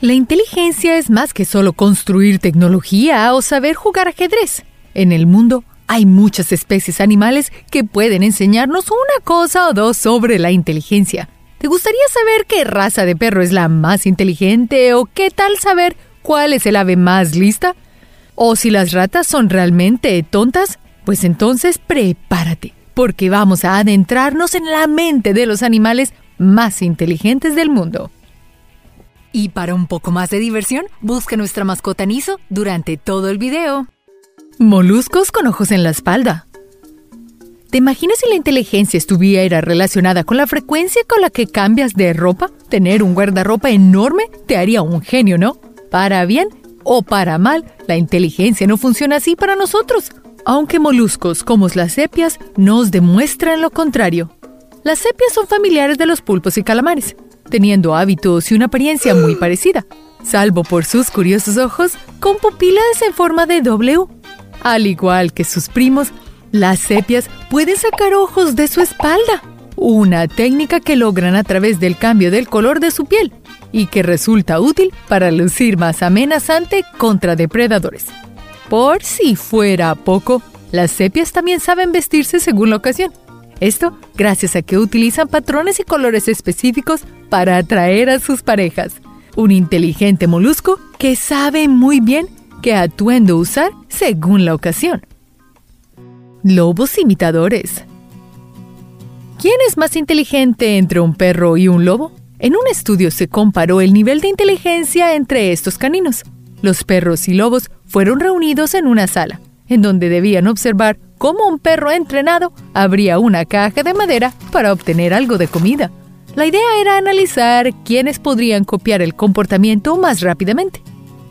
La inteligencia es más que solo construir tecnología o saber jugar ajedrez. En el mundo hay muchas especies animales que pueden enseñarnos una cosa o dos sobre la inteligencia. ¿Te gustaría saber qué raza de perro es la más inteligente o qué tal saber cuál es el ave más lista? ¿O si las ratas son realmente tontas? Pues entonces prepárate, porque vamos a adentrarnos en la mente de los animales más inteligentes del mundo. Y para un poco más de diversión, busca nuestra mascota Niso durante todo el video. Moluscos con ojos en la espalda. ¿Te imaginas si la inteligencia estuviera relacionada con la frecuencia con la que cambias de ropa? Tener un guardarropa enorme te haría un genio, ¿no? Para bien o para mal, la inteligencia no funciona así para nosotros. Aunque moluscos como las sepias nos demuestran lo contrario. Las sepias son familiares de los pulpos y calamares, teniendo hábitos y una apariencia muy parecida, salvo por sus curiosos ojos con pupilas en forma de W. Al igual que sus primos, las sepias pueden sacar ojos de su espalda, una técnica que logran a través del cambio del color de su piel y que resulta útil para lucir más amenazante contra depredadores. Por si fuera poco, las sepias también saben vestirse según la ocasión. Esto gracias a que utilizan patrones y colores específicos para atraer a sus parejas. Un inteligente molusco que sabe muy bien qué atuendo usar según la ocasión. Lobos imitadores. ¿Quién es más inteligente entre un perro y un lobo? En un estudio se comparó el nivel de inteligencia entre estos caninos. Los perros y lobos fueron reunidos en una sala, en donde debían observar cómo un perro entrenado abría una caja de madera para obtener algo de comida. La idea era analizar quiénes podrían copiar el comportamiento más rápidamente.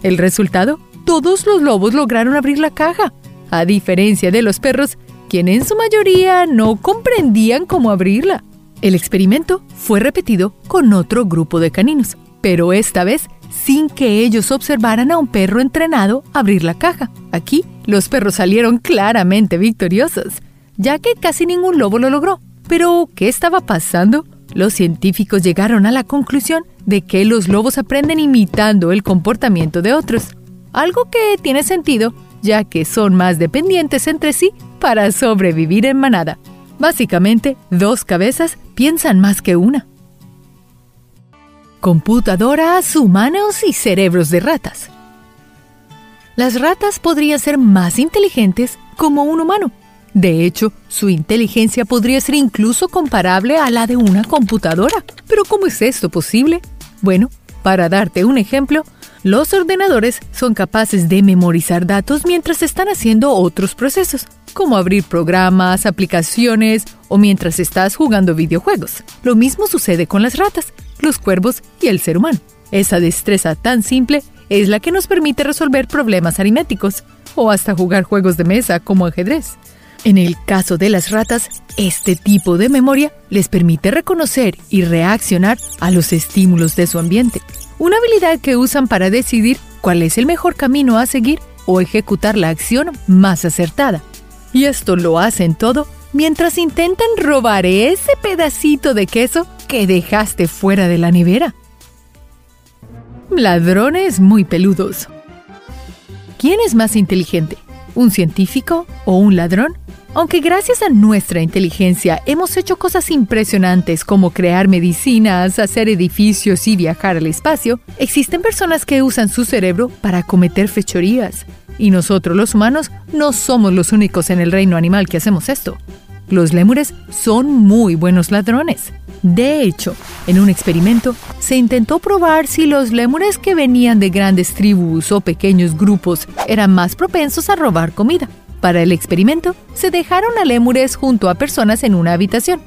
El resultado, todos los lobos lograron abrir la caja, a diferencia de los perros, quienes en su mayoría no comprendían cómo abrirla. El experimento fue repetido con otro grupo de caninos, pero esta vez sin que ellos observaran a un perro entrenado abrir la caja. Aquí, los perros salieron claramente victoriosos, ya que casi ningún lobo lo logró. Pero, ¿qué estaba pasando? Los científicos llegaron a la conclusión de que los lobos aprenden imitando el comportamiento de otros, algo que tiene sentido, ya que son más dependientes entre sí para sobrevivir en manada. Básicamente, dos cabezas piensan más que una. Computadoras, humanos y cerebros de ratas. Las ratas podrían ser más inteligentes como un humano. De hecho, su inteligencia podría ser incluso comparable a la de una computadora. Pero ¿cómo es esto posible? Bueno, para darte un ejemplo, los ordenadores son capaces de memorizar datos mientras están haciendo otros procesos, como abrir programas, aplicaciones o mientras estás jugando videojuegos. Lo mismo sucede con las ratas, los cuervos y el ser humano. Esa destreza tan simple es la que nos permite resolver problemas aritméticos o hasta jugar juegos de mesa como ajedrez. En el caso de las ratas, este tipo de memoria les permite reconocer y reaccionar a los estímulos de su ambiente, una habilidad que usan para decidir cuál es el mejor camino a seguir o ejecutar la acción más acertada. Y esto lo hacen todo mientras intentan robar ese pedacito de queso que dejaste fuera de la nevera. Ladrones muy peludos. ¿Quién es más inteligente? ¿Un científico o un ladrón? Aunque gracias a nuestra inteligencia hemos hecho cosas impresionantes como crear medicinas, hacer edificios y viajar al espacio, existen personas que usan su cerebro para cometer fechorías. Y nosotros los humanos no somos los únicos en el reino animal que hacemos esto. Los lémures son muy buenos ladrones. De hecho, en un experimento se intentó probar si los lémures que venían de grandes tribus o pequeños grupos eran más propensos a robar comida. Para el experimento, se dejaron a lémures junto a personas en una habitación,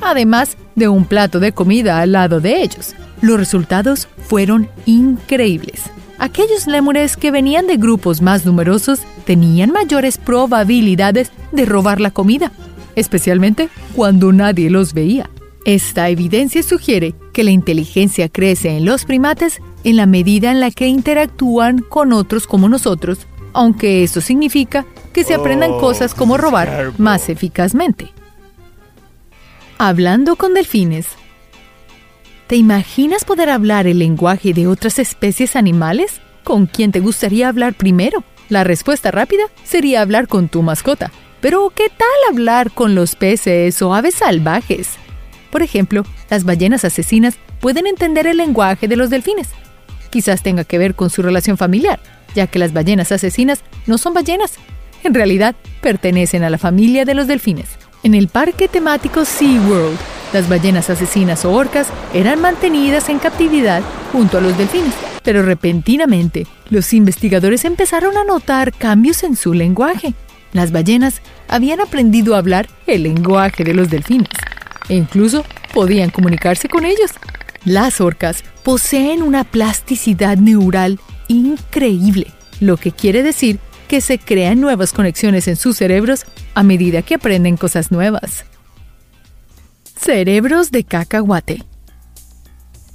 además de un plato de comida al lado de ellos. Los resultados fueron increíbles. Aquellos lémures que venían de grupos más numerosos tenían mayores probabilidades de robar la comida, especialmente cuando nadie los veía. Esta evidencia sugiere que la inteligencia crece en los primates en la medida en la que interactúan con otros como nosotros, aunque eso significa que se aprendan cosas como robar más eficazmente. Hablando con delfines. ¿Te imaginas poder hablar el lenguaje de otras especies animales? ¿Con quién te gustaría hablar primero? La respuesta rápida sería hablar con tu mascota. Pero, ¿qué tal hablar con los peces o aves salvajes? Por ejemplo, las ballenas asesinas pueden entender el lenguaje de los delfines. Quizás tenga que ver con su relación familiar, ya que las ballenas asesinas no son ballenas. En realidad, pertenecen a la familia de los delfines. En el parque temático SeaWorld, las ballenas asesinas o orcas eran mantenidas en captividad junto a los delfines. Pero repentinamente, los investigadores empezaron a notar cambios en su lenguaje. Las ballenas habían aprendido a hablar el lenguaje de los delfines e incluso podían comunicarse con ellos. Las orcas poseen una plasticidad neural increíble, lo que quiere decir que se crean nuevas conexiones en sus cerebros a medida que aprenden cosas nuevas. Cerebros de cacahuate.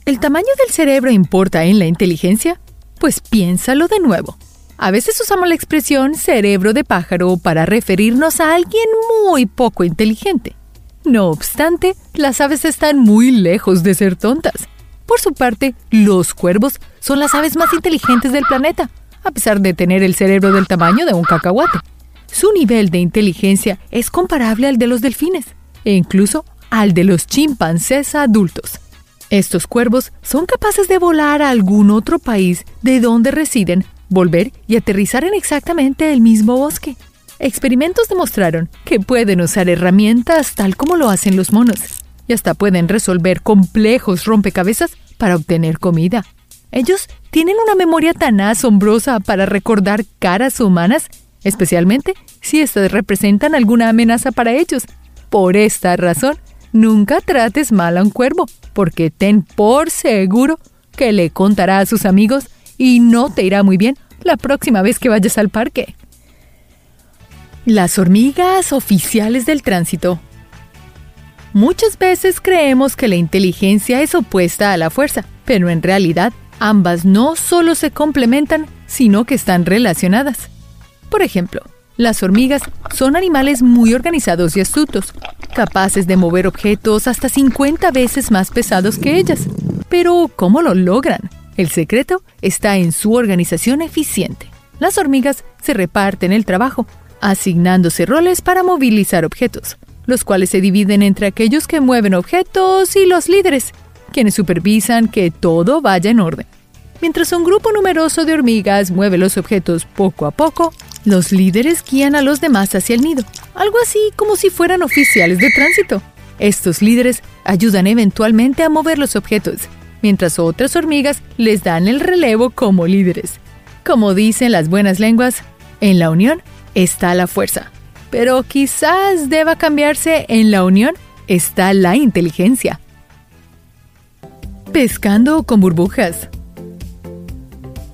¿El tamaño del cerebro importa en la inteligencia? Pues piénsalo de nuevo. A veces usamos la expresión cerebro de pájaro para referirnos a alguien muy poco inteligente. No obstante, las aves están muy lejos de ser tontas. Por su parte, los cuervos son las aves más inteligentes del planeta, a pesar de tener el cerebro del tamaño de un cacahuate. Su nivel de inteligencia es comparable al de los delfines e incluso al de los chimpancés adultos. Estos cuervos son capaces de volar a algún otro país de donde residen, volver y aterrizar en exactamente el mismo bosque. Experimentos demostraron que pueden usar herramientas tal como lo hacen los monos y hasta pueden resolver complejos rompecabezas para obtener comida. Ellos tienen una memoria tan asombrosa para recordar caras humanas, especialmente si éstas representan alguna amenaza para ellos. Por esta razón, nunca trates mal a un cuervo, porque ten por seguro que le contará a sus amigos y no te irá muy bien la próxima vez que vayas al parque. Las hormigas oficiales del tránsito. Muchas veces creemos que la inteligencia es opuesta a la fuerza, pero en realidad ambas no solo se complementan, sino que están relacionadas. Por ejemplo, las hormigas son animales muy organizados y astutos, capaces de mover objetos hasta 50 veces más pesados que ellas. Pero, ¿cómo lo logran? El secreto está en su organización eficiente. Las hormigas se reparten el trabajo, asignándose roles para movilizar objetos, los cuales se dividen entre aquellos que mueven objetos y los líderes, quienes supervisan que todo vaya en orden. Mientras un grupo numeroso de hormigas mueve los objetos poco a poco, los líderes guían a los demás hacia el nido, algo así como si fueran oficiales de tránsito. Estos líderes ayudan eventualmente a mover los objetos, mientras otras hormigas les dan el relevo como líderes. Como dicen las buenas lenguas, en la unión está la fuerza. Pero quizás deba cambiarse en la unión está la inteligencia. Pescando con burbujas.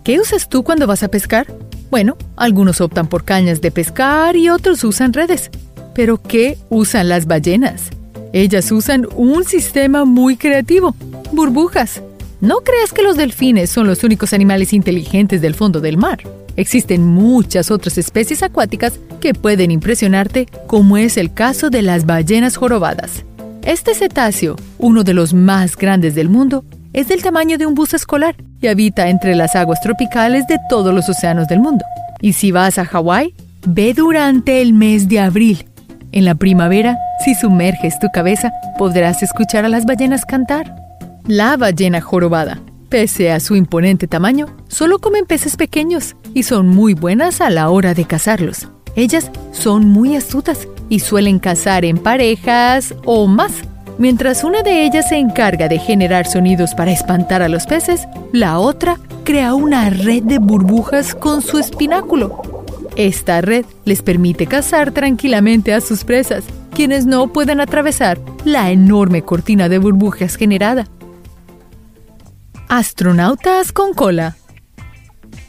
¿Qué usas tú cuando vas a pescar? Bueno, algunos optan por cañas de pescar y otros usan redes. Pero ¿qué usan las ballenas? Ellas usan un sistema muy creativo, burbujas. No creas que los delfines son los únicos animales inteligentes del fondo del mar. Existen muchas otras especies acuáticas que pueden impresionarte, como es el caso de las ballenas jorobadas. Este cetáceo, uno de los más grandes del mundo, es del tamaño de un bus escolar y habita entre las aguas tropicales de todos los océanos del mundo. Y si vas a Hawái, ve durante el mes de abril. En la primavera, si sumerges tu cabeza, podrás escuchar a las ballenas cantar. La ballena jorobada Pese a su imponente tamaño, solo comen peces pequeños y son muy buenas a la hora de cazarlos. Ellas son muy astutas y suelen cazar en parejas o más. Mientras una de ellas se encarga de generar sonidos para espantar a los peces, la otra crea una red de burbujas con su espináculo. Esta red les permite cazar tranquilamente a sus presas, quienes no pueden atravesar la enorme cortina de burbujas generada. Astronautas con cola.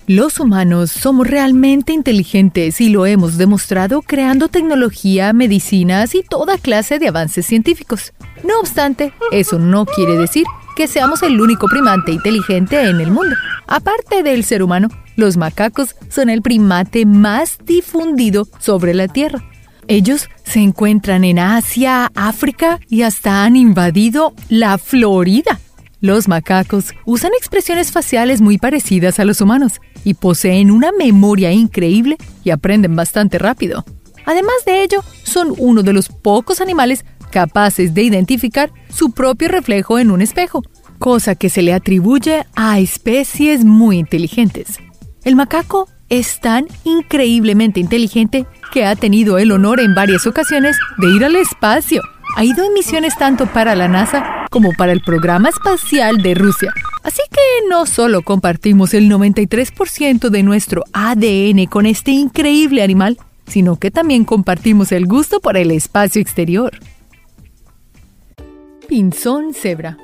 Los humanos somos realmente inteligentes y lo hemos demostrado creando tecnología, medicinas y toda clase de avances científicos. No obstante, eso no quiere decir que seamos el único primate inteligente en el mundo. Aparte del ser humano, los macacos son el primate más difundido sobre la Tierra. Ellos se encuentran en Asia, África y hasta han invadido la Florida. Los macacos usan expresiones faciales muy parecidas a los humanos y poseen una memoria increíble y aprenden bastante rápido. Además de ello, son uno de los pocos animales capaces de identificar su propio reflejo en un espejo, cosa que se le atribuye a especies muy inteligentes. El macaco es tan increíblemente inteligente que ha tenido el honor en varias ocasiones de ir al espacio. Ha ido en misiones tanto para la NASA como para el programa espacial de Rusia. Así que no solo compartimos el 93% de nuestro ADN con este increíble animal, sino que también compartimos el gusto por el espacio exterior. Pinzón cebra.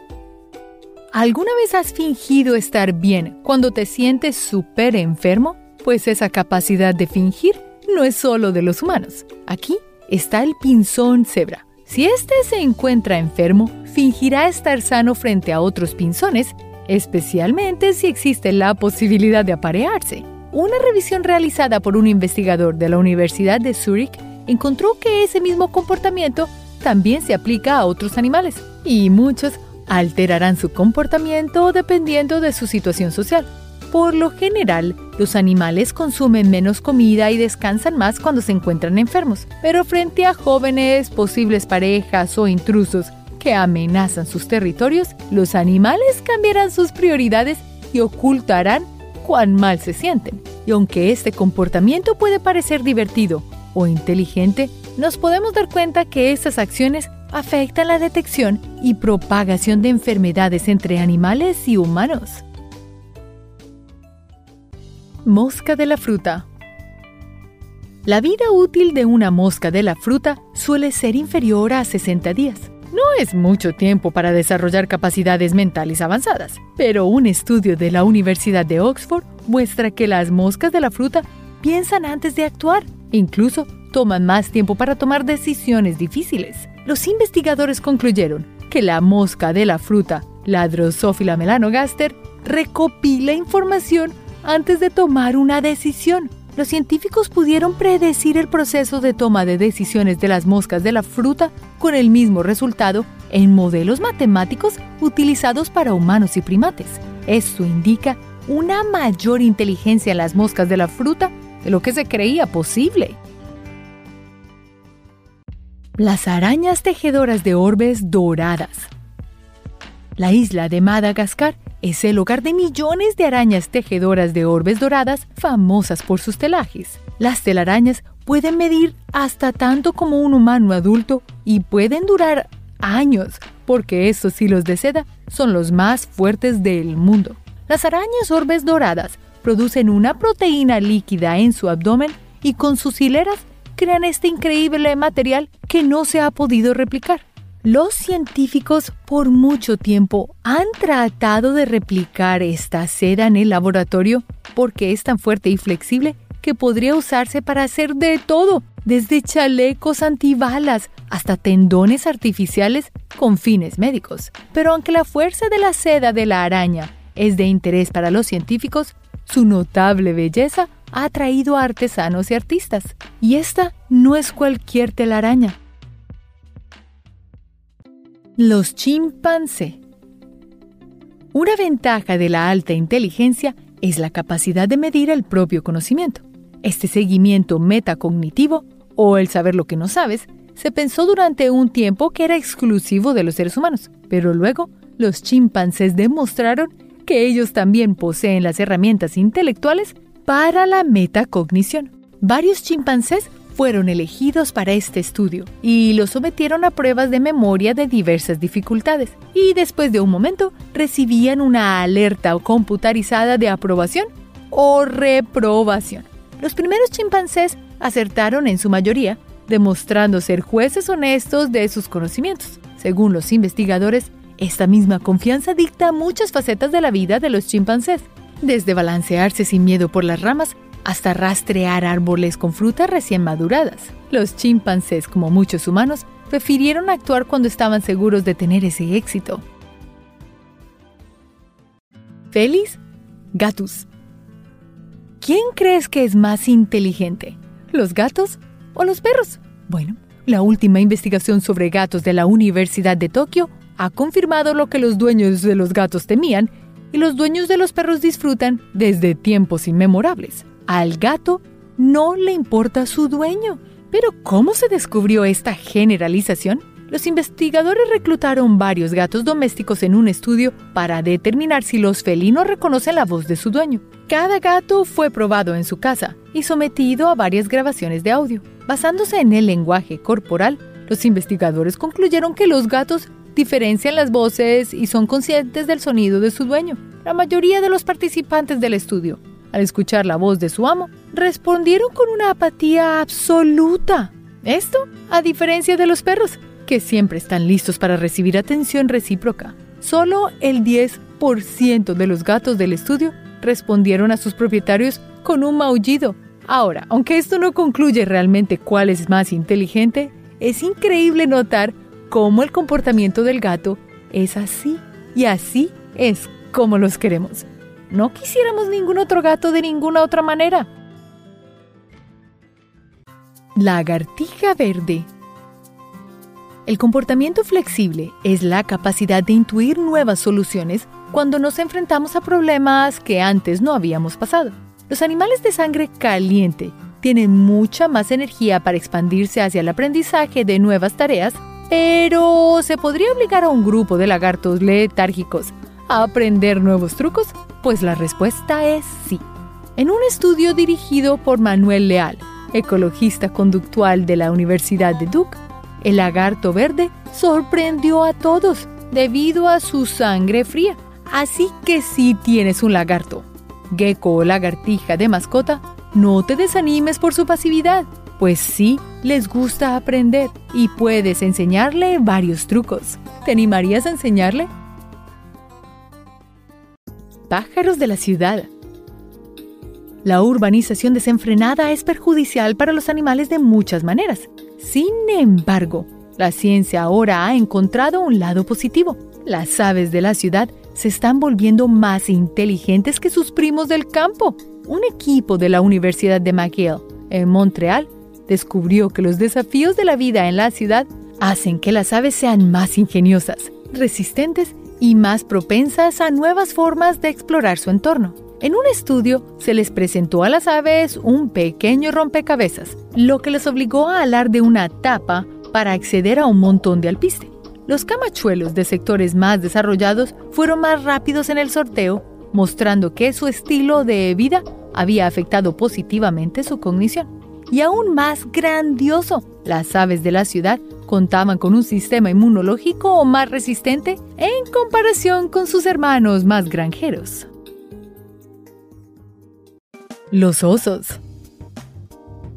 ¿Alguna vez has fingido estar bien cuando te sientes súper enfermo? Pues esa capacidad de fingir no es solo de los humanos. Aquí está el pinzón cebra. Si éste se encuentra enfermo, fingirá estar sano frente a otros pinzones, especialmente si existe la posibilidad de aparearse. Una revisión realizada por un investigador de la Universidad de Zurich encontró que ese mismo comportamiento también se aplica a otros animales y muchos alterarán su comportamiento dependiendo de su situación social. Por lo general, los animales consumen menos comida y descansan más cuando se encuentran enfermos, pero frente a jóvenes, posibles parejas o intrusos que amenazan sus territorios, los animales cambiarán sus prioridades y ocultarán cuán mal se sienten. Y aunque este comportamiento puede parecer divertido o inteligente, nos podemos dar cuenta que estas acciones afectan la detección y propagación de enfermedades entre animales y humanos. Mosca de la fruta. La vida útil de una mosca de la fruta suele ser inferior a 60 días. No es mucho tiempo para desarrollar capacidades mentales avanzadas, pero un estudio de la Universidad de Oxford muestra que las moscas de la fruta piensan antes de actuar, incluso toman más tiempo para tomar decisiones difíciles. Los investigadores concluyeron que la mosca de la fruta, la Drosophila melanogaster, recopila información antes de tomar una decisión. Los científicos pudieron predecir el proceso de toma de decisiones de las moscas de la fruta con el mismo resultado en modelos matemáticos utilizados para humanos y primates. Esto indica una mayor inteligencia en las moscas de la fruta de lo que se creía posible. Las arañas tejedoras de orbes doradas. La isla de Madagascar es el hogar de millones de arañas tejedoras de orbes doradas famosas por sus telajes. Las telarañas pueden medir hasta tanto como un humano adulto y pueden durar años, porque estos hilos de seda son los más fuertes del mundo. Las arañas orbes doradas producen una proteína líquida en su abdomen y con sus hileras crean este increíble material que no se ha podido replicar. Los científicos por mucho tiempo han tratado de replicar esta seda en el laboratorio porque es tan fuerte y flexible que podría usarse para hacer de todo, desde chalecos antibalas hasta tendones artificiales con fines médicos. Pero aunque la fuerza de la seda de la araña es de interés para los científicos, su notable belleza ha atraído a artesanos y artistas. Y esta no es cualquier telaraña. Los chimpancés. Una ventaja de la alta inteligencia es la capacidad de medir el propio conocimiento. Este seguimiento metacognitivo, o el saber lo que no sabes, se pensó durante un tiempo que era exclusivo de los seres humanos, pero luego los chimpancés demostraron que ellos también poseen las herramientas intelectuales para la metacognición. Varios chimpancés fueron elegidos para este estudio y los sometieron a pruebas de memoria de diversas dificultades y después de un momento recibían una alerta computarizada de aprobación o reprobación. Los primeros chimpancés acertaron en su mayoría, demostrando ser jueces honestos de sus conocimientos. Según los investigadores, esta misma confianza dicta muchas facetas de la vida de los chimpancés, desde balancearse sin miedo por las ramas hasta rastrear árboles con frutas recién maduradas. Los chimpancés, como muchos humanos, prefirieron actuar cuando estaban seguros de tener ese éxito. Felis Gatus. ¿Quién crees que es más inteligente? ¿Los gatos o los perros? Bueno, la última investigación sobre gatos de la Universidad de Tokio ha confirmado lo que los dueños de los gatos temían y los dueños de los perros disfrutan desde tiempos inmemorables. Al gato no le importa su dueño. Pero ¿cómo se descubrió esta generalización? Los investigadores reclutaron varios gatos domésticos en un estudio para determinar si los felinos reconocen la voz de su dueño. Cada gato fue probado en su casa y sometido a varias grabaciones de audio. Basándose en el lenguaje corporal, los investigadores concluyeron que los gatos diferencian las voces y son conscientes del sonido de su dueño. La mayoría de los participantes del estudio, al escuchar la voz de su amo, respondieron con una apatía absoluta. Esto, a diferencia de los perros, que siempre están listos para recibir atención recíproca. Solo el 10% de los gatos del estudio respondieron a sus propietarios con un maullido. Ahora, aunque esto no concluye realmente cuál es más inteligente, es increíble notar cómo el comportamiento del gato es así y así es como los queremos. No quisiéramos ningún otro gato de ninguna otra manera. Lagartija verde el comportamiento flexible es la capacidad de intuir nuevas soluciones cuando nos enfrentamos a problemas que antes no habíamos pasado. Los animales de sangre caliente tienen mucha más energía para expandirse hacia el aprendizaje de nuevas tareas, pero ¿se podría obligar a un grupo de lagartos letárgicos a aprender nuevos trucos? Pues la respuesta es sí. En un estudio dirigido por Manuel Leal, ecologista conductual de la Universidad de Duke, el lagarto verde sorprendió a todos debido a su sangre fría. Así que si tienes un lagarto, gecko o lagartija de mascota, no te desanimes por su pasividad, pues sí les gusta aprender y puedes enseñarle varios trucos. ¿Te animarías a enseñarle? Pájaros de la ciudad. La urbanización desenfrenada es perjudicial para los animales de muchas maneras. Sin embargo, la ciencia ahora ha encontrado un lado positivo. Las aves de la ciudad se están volviendo más inteligentes que sus primos del campo. Un equipo de la Universidad de McGill, en Montreal, descubrió que los desafíos de la vida en la ciudad hacen que las aves sean más ingeniosas, resistentes y más propensas a nuevas formas de explorar su entorno. En un estudio se les presentó a las aves un pequeño rompecabezas, lo que les obligó a alar de una tapa para acceder a un montón de alpiste. Los camachuelos de sectores más desarrollados fueron más rápidos en el sorteo, mostrando que su estilo de vida había afectado positivamente su cognición. Y aún más grandioso, las aves de la ciudad contaban con un sistema inmunológico más resistente en comparación con sus hermanos más granjeros. Los osos.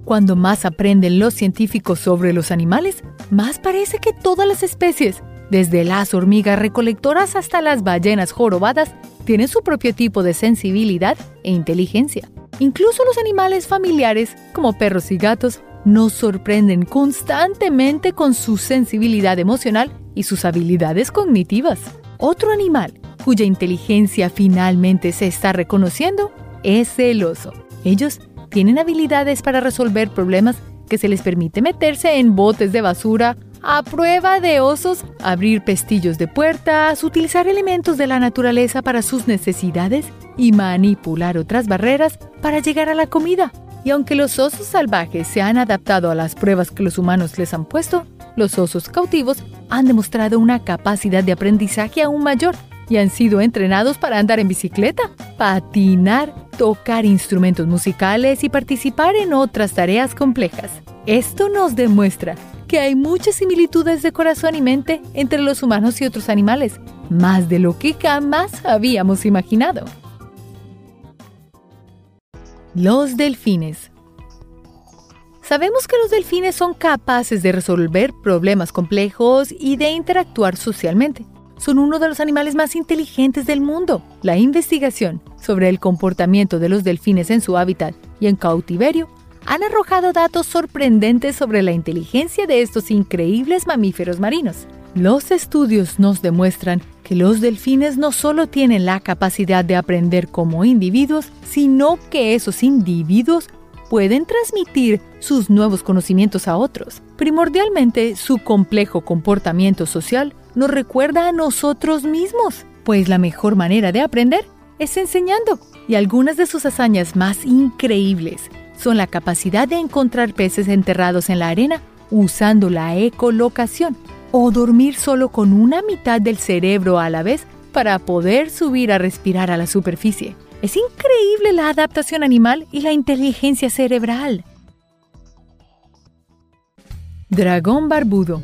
Cuando más aprenden los científicos sobre los animales, más parece que todas las especies, desde las hormigas recolectoras hasta las ballenas jorobadas, tienen su propio tipo de sensibilidad e inteligencia. Incluso los animales familiares, como perros y gatos, nos sorprenden constantemente con su sensibilidad emocional y sus habilidades cognitivas. Otro animal cuya inteligencia finalmente se está reconociendo es el oso. Ellos tienen habilidades para resolver problemas que se les permite meterse en botes de basura, a prueba de osos, abrir pestillos de puertas, utilizar elementos de la naturaleza para sus necesidades y manipular otras barreras para llegar a la comida. Y aunque los osos salvajes se han adaptado a las pruebas que los humanos les han puesto, los osos cautivos han demostrado una capacidad de aprendizaje aún mayor y han sido entrenados para andar en bicicleta, patinar, tocar instrumentos musicales y participar en otras tareas complejas. Esto nos demuestra que hay muchas similitudes de corazón y mente entre los humanos y otros animales, más de lo que jamás habíamos imaginado. Los delfines. Sabemos que los delfines son capaces de resolver problemas complejos y de interactuar socialmente son uno de los animales más inteligentes del mundo. La investigación sobre el comportamiento de los delfines en su hábitat y en cautiverio han arrojado datos sorprendentes sobre la inteligencia de estos increíbles mamíferos marinos. Los estudios nos demuestran que los delfines no solo tienen la capacidad de aprender como individuos, sino que esos individuos pueden transmitir sus nuevos conocimientos a otros. Primordialmente, su complejo comportamiento social nos recuerda a nosotros mismos, pues la mejor manera de aprender es enseñando. Y algunas de sus hazañas más increíbles son la capacidad de encontrar peces enterrados en la arena usando la ecolocación o dormir solo con una mitad del cerebro a la vez para poder subir a respirar a la superficie. Es increíble la adaptación animal y la inteligencia cerebral. Dragón barbudo.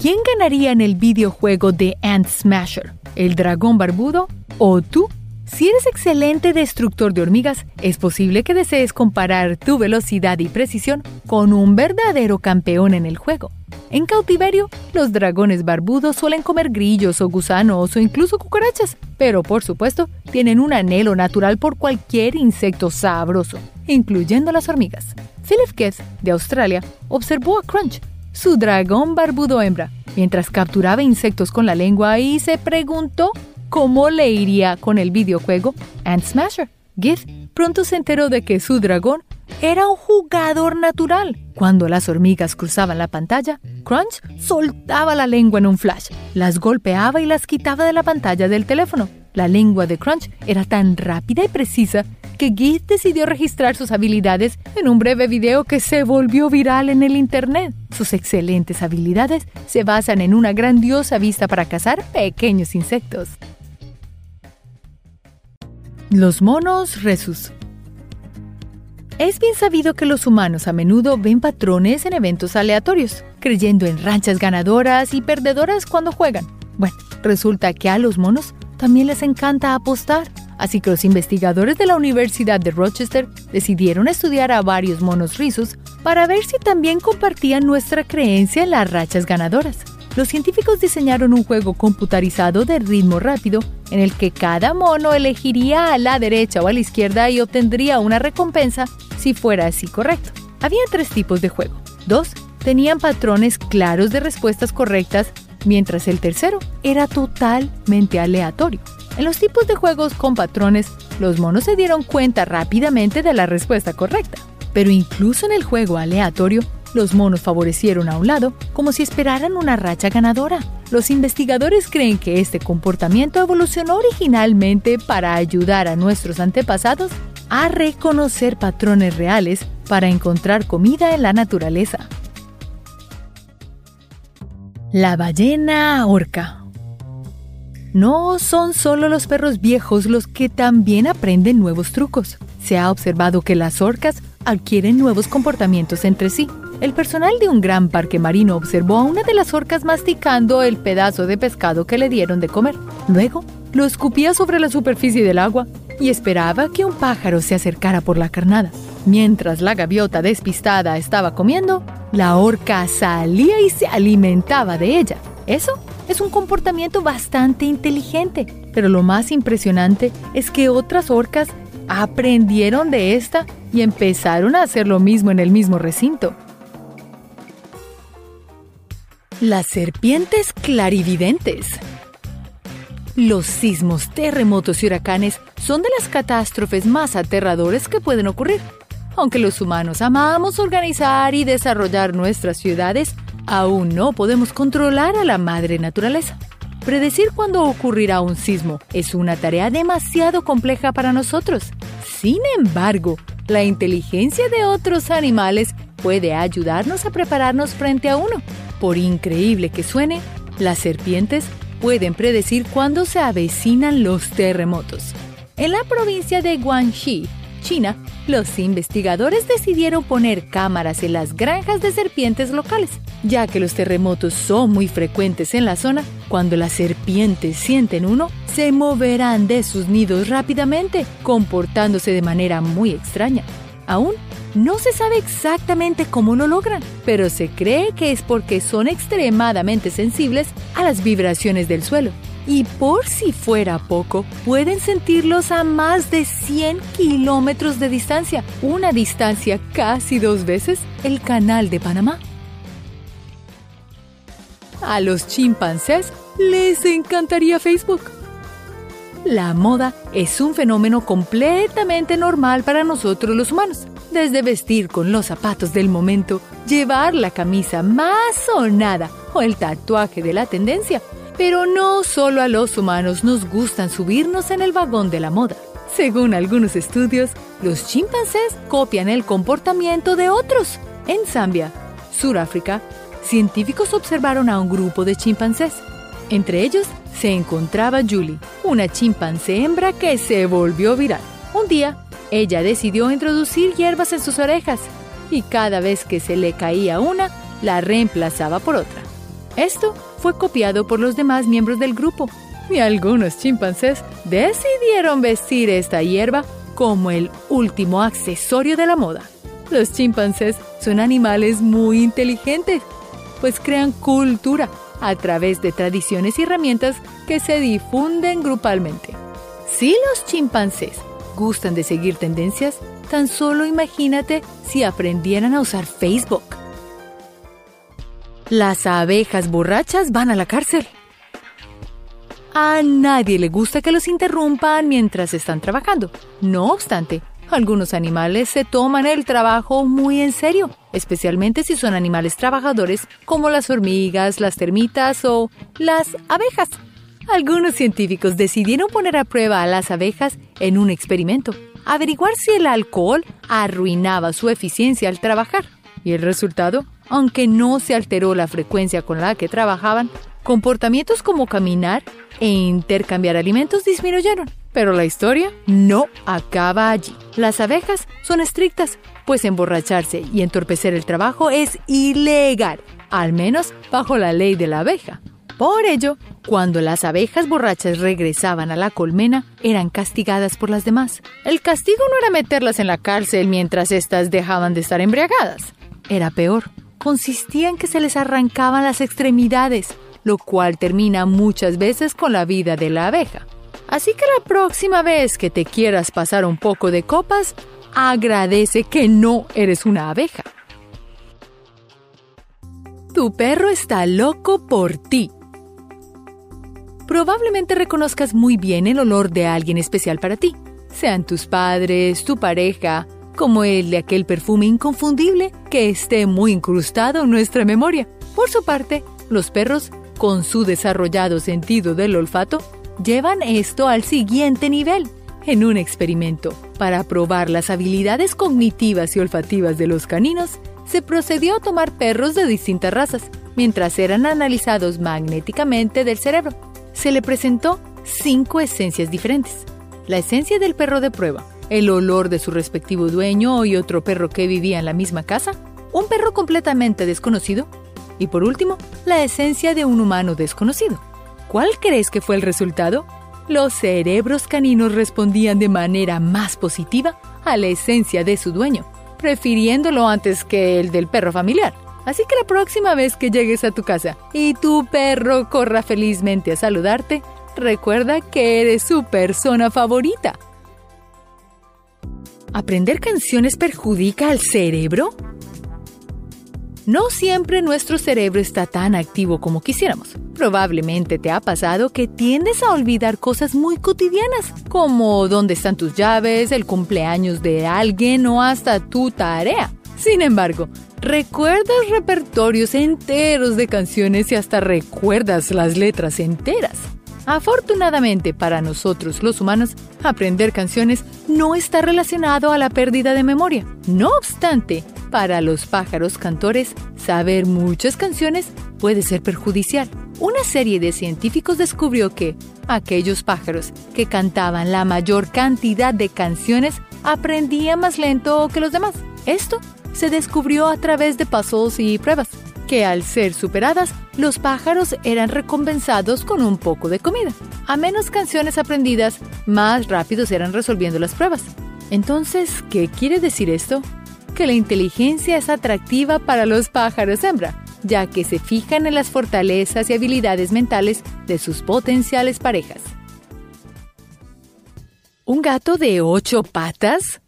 ¿Quién ganaría en el videojuego de Ant Smasher? ¿El dragón barbudo o tú? Si eres excelente destructor de hormigas, es posible que desees comparar tu velocidad y precisión con un verdadero campeón en el juego. En cautiverio, los dragones barbudos suelen comer grillos o gusanos o incluso cucarachas, pero por supuesto tienen un anhelo natural por cualquier insecto sabroso, incluyendo las hormigas. Philip Guest, de Australia, observó a Crunch, su dragón barbudo hembra, mientras capturaba insectos con la lengua y se preguntó cómo le iría con el videojuego Ant Smasher. Gift pronto se enteró de que su dragón era un jugador natural. Cuando las hormigas cruzaban la pantalla, Crunch soltaba la lengua en un flash, las golpeaba y las quitaba de la pantalla del teléfono. La lengua de Crunch era tan rápida y precisa que Gift decidió registrar sus habilidades en un breve video que se volvió viral en el Internet. Sus excelentes habilidades se basan en una grandiosa vista para cazar pequeños insectos. Los monos resus. Es bien sabido que los humanos a menudo ven patrones en eventos aleatorios, creyendo en ranchas ganadoras y perdedoras cuando juegan. Bueno, resulta que a los monos también les encanta apostar, así que los investigadores de la Universidad de Rochester decidieron estudiar a varios monos rizos para ver si también compartían nuestra creencia en las rachas ganadoras los científicos diseñaron un juego computarizado de ritmo rápido en el que cada mono elegiría a la derecha o a la izquierda y obtendría una recompensa si fuera así correcto. Había tres tipos de juego. Dos tenían patrones claros de respuestas correctas, mientras el tercero era totalmente aleatorio. En los tipos de juegos con patrones, los monos se dieron cuenta rápidamente de la respuesta correcta. Pero incluso en el juego aleatorio, los monos favorecieron a un lado como si esperaran una racha ganadora. Los investigadores creen que este comportamiento evolucionó originalmente para ayudar a nuestros antepasados a reconocer patrones reales para encontrar comida en la naturaleza. La ballena orca. No son solo los perros viejos los que también aprenden nuevos trucos. Se ha observado que las orcas adquieren nuevos comportamientos entre sí. El personal de un gran parque marino observó a una de las orcas masticando el pedazo de pescado que le dieron de comer. Luego, lo escupía sobre la superficie del agua y esperaba que un pájaro se acercara por la carnada. Mientras la gaviota despistada estaba comiendo, la orca salía y se alimentaba de ella. Eso es un comportamiento bastante inteligente, pero lo más impresionante es que otras orcas aprendieron de esta y empezaron a hacer lo mismo en el mismo recinto. Las serpientes clarividentes. Los sismos, terremotos y huracanes son de las catástrofes más aterradores que pueden ocurrir. Aunque los humanos amamos organizar y desarrollar nuestras ciudades, aún no podemos controlar a la madre naturaleza. Predecir cuándo ocurrirá un sismo es una tarea demasiado compleja para nosotros. Sin embargo, la inteligencia de otros animales puede ayudarnos a prepararnos frente a uno. Por increíble que suene, las serpientes pueden predecir cuándo se avecinan los terremotos. En la provincia de Guangxi, China, los investigadores decidieron poner cámaras en las granjas de serpientes locales, ya que los terremotos son muy frecuentes en la zona. Cuando las serpientes sienten uno, se moverán de sus nidos rápidamente, comportándose de manera muy extraña. Aún no se sabe exactamente cómo lo logran, pero se cree que es porque son extremadamente sensibles a las vibraciones del suelo. Y por si fuera poco, pueden sentirlos a más de 100 kilómetros de distancia, una distancia casi dos veces el canal de Panamá. A los chimpancés les encantaría Facebook. La moda es un fenómeno completamente normal para nosotros los humanos desde vestir con los zapatos del momento, llevar la camisa más sonada o el tatuaje de la tendencia. Pero no solo a los humanos nos gustan subirnos en el vagón de la moda. Según algunos estudios, los chimpancés copian el comportamiento de otros. En Zambia, Sudáfrica, científicos observaron a un grupo de chimpancés. Entre ellos se encontraba Julie, una chimpancé hembra que se volvió viral. Un día, ella decidió introducir hierbas en sus orejas y cada vez que se le caía una, la reemplazaba por otra. Esto fue copiado por los demás miembros del grupo y algunos chimpancés decidieron vestir esta hierba como el último accesorio de la moda. Los chimpancés son animales muy inteligentes, pues crean cultura a través de tradiciones y herramientas que se difunden grupalmente. Si los chimpancés gustan de seguir tendencias, tan solo imagínate si aprendieran a usar Facebook. Las abejas borrachas van a la cárcel. A nadie le gusta que los interrumpan mientras están trabajando. No obstante, algunos animales se toman el trabajo muy en serio, especialmente si son animales trabajadores como las hormigas, las termitas o las abejas. Algunos científicos decidieron poner a prueba a las abejas en un experimento, averiguar si el alcohol arruinaba su eficiencia al trabajar. Y el resultado aunque no se alteró la frecuencia con la que trabajaban, comportamientos como caminar e intercambiar alimentos disminuyeron. Pero la historia no acaba allí. Las abejas son estrictas, pues emborracharse y entorpecer el trabajo es ilegal, al menos bajo la ley de la abeja. Por ello, cuando las abejas borrachas regresaban a la colmena, eran castigadas por las demás. El castigo no era meterlas en la cárcel mientras éstas dejaban de estar embriagadas. Era peor consistía en que se les arrancaban las extremidades, lo cual termina muchas veces con la vida de la abeja. Así que la próxima vez que te quieras pasar un poco de copas, agradece que no eres una abeja. Tu perro está loco por ti. Probablemente reconozcas muy bien el olor de alguien especial para ti, sean tus padres, tu pareja, como el de aquel perfume inconfundible que esté muy incrustado en nuestra memoria. Por su parte, los perros, con su desarrollado sentido del olfato, llevan esto al siguiente nivel. En un experimento para probar las habilidades cognitivas y olfativas de los caninos, se procedió a tomar perros de distintas razas, mientras eran analizados magnéticamente del cerebro. Se le presentó cinco esencias diferentes. La esencia del perro de prueba, el olor de su respectivo dueño y otro perro que vivía en la misma casa, un perro completamente desconocido y por último, la esencia de un humano desconocido. ¿Cuál crees que fue el resultado? Los cerebros caninos respondían de manera más positiva a la esencia de su dueño, prefiriéndolo antes que el del perro familiar. Así que la próxima vez que llegues a tu casa y tu perro corra felizmente a saludarte, recuerda que eres su persona favorita ¿Aprender canciones perjudica al cerebro? No siempre nuestro cerebro está tan activo como quisiéramos. Probablemente te ha pasado que tiendes a olvidar cosas muy cotidianas, como dónde están tus llaves, el cumpleaños de alguien o hasta tu tarea. Sin embargo, recuerdas repertorios enteros de canciones y hasta recuerdas las letras enteras. Afortunadamente para nosotros los humanos, aprender canciones no está relacionado a la pérdida de memoria. No obstante, para los pájaros cantores, saber muchas canciones puede ser perjudicial. Una serie de científicos descubrió que aquellos pájaros que cantaban la mayor cantidad de canciones aprendían más lento que los demás. Esto se descubrió a través de puzzles y pruebas que al ser superadas, los pájaros eran recompensados con un poco de comida. A menos canciones aprendidas, más rápidos eran resolviendo las pruebas. Entonces, ¿qué quiere decir esto? Que la inteligencia es atractiva para los pájaros hembra, ya que se fijan en las fortalezas y habilidades mentales de sus potenciales parejas. ¿Un gato de ocho patas?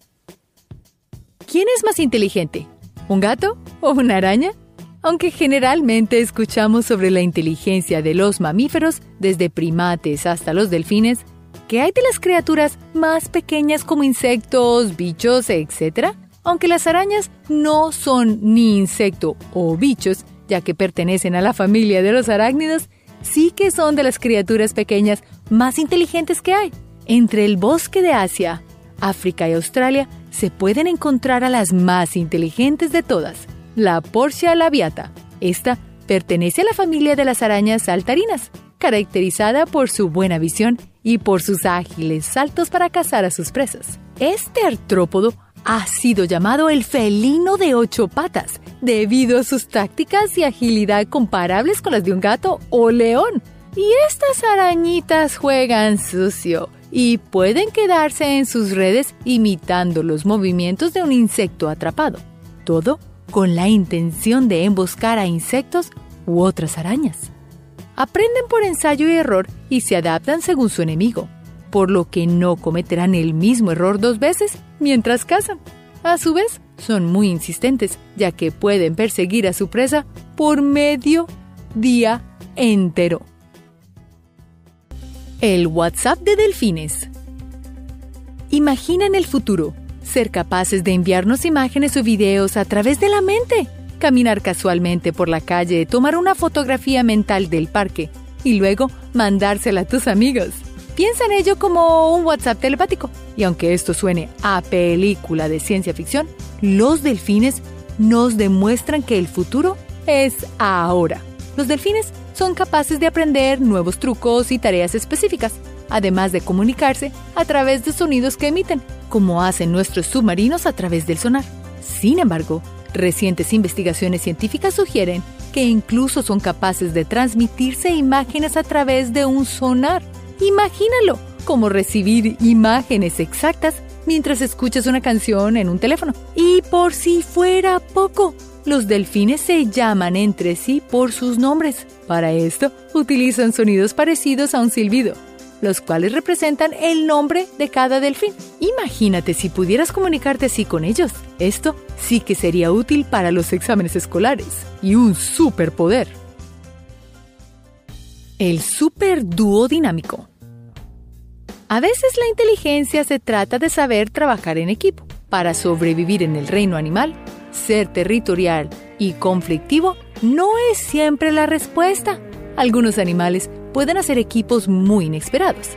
¿Quién es más inteligente? ¿Un gato o una araña? Aunque generalmente escuchamos sobre la inteligencia de los mamíferos, desde primates hasta los delfines, ¿qué hay de las criaturas más pequeñas como insectos, bichos, etc.? Aunque las arañas no son ni insecto o bichos, ya que pertenecen a la familia de los arácnidos, sí que son de las criaturas pequeñas más inteligentes que hay. Entre el bosque de Asia, África y Australia se pueden encontrar a las más inteligentes de todas, la Portia labiata. Esta pertenece a la familia de las arañas saltarinas, caracterizada por su buena visión y por sus ágiles saltos para cazar a sus presas. Este artrópodo ha sido llamado el felino de ocho patas, debido a sus tácticas y agilidad comparables con las de un gato o león. Y estas arañitas juegan sucio y pueden quedarse en sus redes imitando los movimientos de un insecto atrapado. Todo con la intención de emboscar a insectos u otras arañas. Aprenden por ensayo y error y se adaptan según su enemigo por lo que no cometerán el mismo error dos veces mientras cazan. A su vez, son muy insistentes, ya que pueden perseguir a su presa por medio día entero. El WhatsApp de delfines. Imagina en el futuro ser capaces de enviarnos imágenes o videos a través de la mente, caminar casualmente por la calle, tomar una fotografía mental del parque y luego mandársela a tus amigos. Piensa en ello como un WhatsApp telepático. Y aunque esto suene a película de ciencia ficción, los delfines nos demuestran que el futuro es ahora. Los delfines son capaces de aprender nuevos trucos y tareas específicas, además de comunicarse a través de sonidos que emiten, como hacen nuestros submarinos a través del sonar. Sin embargo, recientes investigaciones científicas sugieren que incluso son capaces de transmitirse imágenes a través de un sonar. Imagínalo, como recibir imágenes exactas mientras escuchas una canción en un teléfono. Y por si fuera poco, los delfines se llaman entre sí por sus nombres. Para esto, utilizan sonidos parecidos a un silbido, los cuales representan el nombre de cada delfín. Imagínate si pudieras comunicarte así con ellos. Esto sí que sería útil para los exámenes escolares y un superpoder. El superdúo dinámico. A veces la inteligencia se trata de saber trabajar en equipo. Para sobrevivir en el reino animal, ser territorial y conflictivo no es siempre la respuesta. Algunos animales pueden hacer equipos muy inesperados.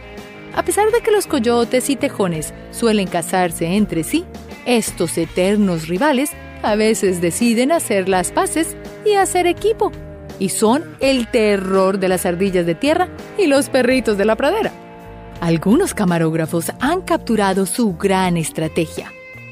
A pesar de que los coyotes y tejones suelen casarse entre sí, estos eternos rivales a veces deciden hacer las paces y hacer equipo. Y son el terror de las ardillas de tierra y los perritos de la pradera. Algunos camarógrafos han capturado su gran estrategia.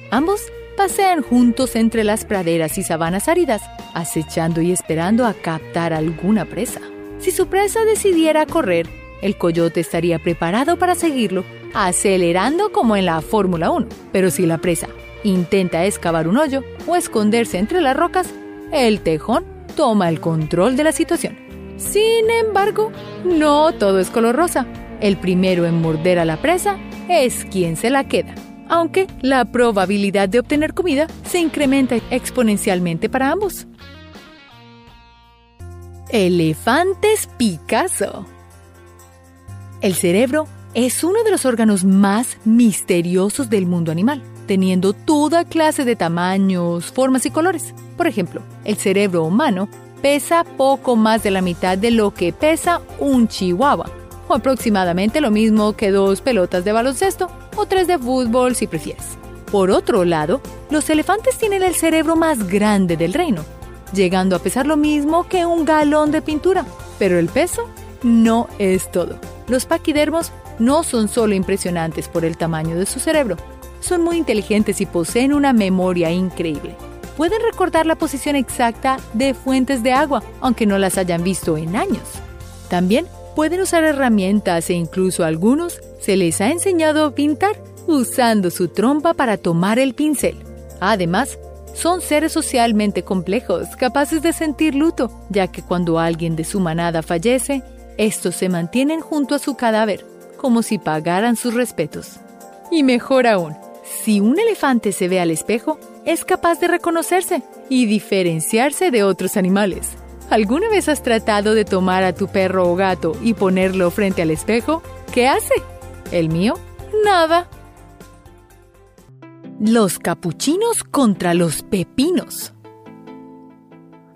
Ambos pasean juntos entre las praderas y sabanas áridas, acechando y esperando a captar alguna presa. Si su presa decidiera correr, el coyote estaría preparado para seguirlo, acelerando como en la Fórmula 1. Pero si la presa intenta excavar un hoyo o esconderse entre las rocas, el tejón toma el control de la situación. Sin embargo, no todo es color rosa el primero en morder a la presa es quien se la queda, aunque la probabilidad de obtener comida se incrementa exponencialmente para ambos. Elefantes Picasso. El cerebro es uno de los órganos más misteriosos del mundo animal, teniendo toda clase de tamaños, formas y colores. Por ejemplo, el cerebro humano pesa poco más de la mitad de lo que pesa un chihuahua o aproximadamente lo mismo que dos pelotas de baloncesto o tres de fútbol si prefieres. Por otro lado, los elefantes tienen el cerebro más grande del reino, llegando a pesar lo mismo que un galón de pintura, pero el peso no es todo. Los paquidermos no son solo impresionantes por el tamaño de su cerebro, son muy inteligentes y poseen una memoria increíble. Pueden recordar la posición exacta de fuentes de agua, aunque no las hayan visto en años. También pueden usar herramientas e incluso a algunos se les ha enseñado a pintar usando su trompa para tomar el pincel. Además, son seres socialmente complejos, capaces de sentir luto, ya que cuando alguien de su manada fallece, estos se mantienen junto a su cadáver, como si pagaran sus respetos. Y mejor aún, si un elefante se ve al espejo, es capaz de reconocerse y diferenciarse de otros animales. ¿Alguna vez has tratado de tomar a tu perro o gato y ponerlo frente al espejo? ¿Qué hace? ¿El mío? Nada. Los capuchinos contra los pepinos.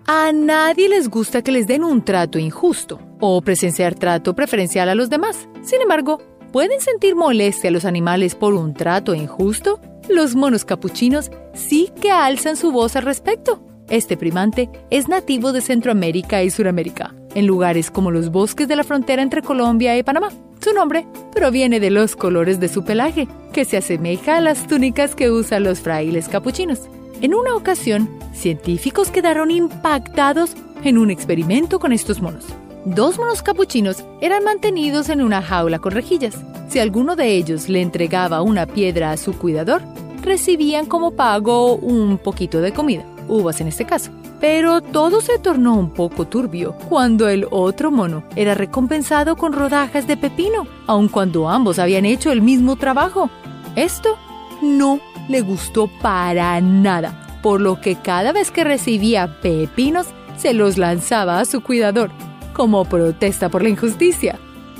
A nadie les gusta que les den un trato injusto o presenciar trato preferencial a los demás. Sin embargo, ¿pueden sentir molestia a los animales por un trato injusto? Los monos capuchinos sí que alzan su voz al respecto. Este primante es nativo de Centroamérica y Suramérica, en lugares como los bosques de la frontera entre Colombia y Panamá. Su nombre proviene de los colores de su pelaje, que se asemeja a las túnicas que usan los frailes capuchinos. En una ocasión, científicos quedaron impactados en un experimento con estos monos. Dos monos capuchinos eran mantenidos en una jaula con rejillas. Si alguno de ellos le entregaba una piedra a su cuidador, recibían como pago un poquito de comida, uvas en este caso. Pero todo se tornó un poco turbio cuando el otro mono era recompensado con rodajas de pepino, aun cuando ambos habían hecho el mismo trabajo. Esto no le gustó para nada, por lo que cada vez que recibía pepinos se los lanzaba a su cuidador, como protesta por la injusticia.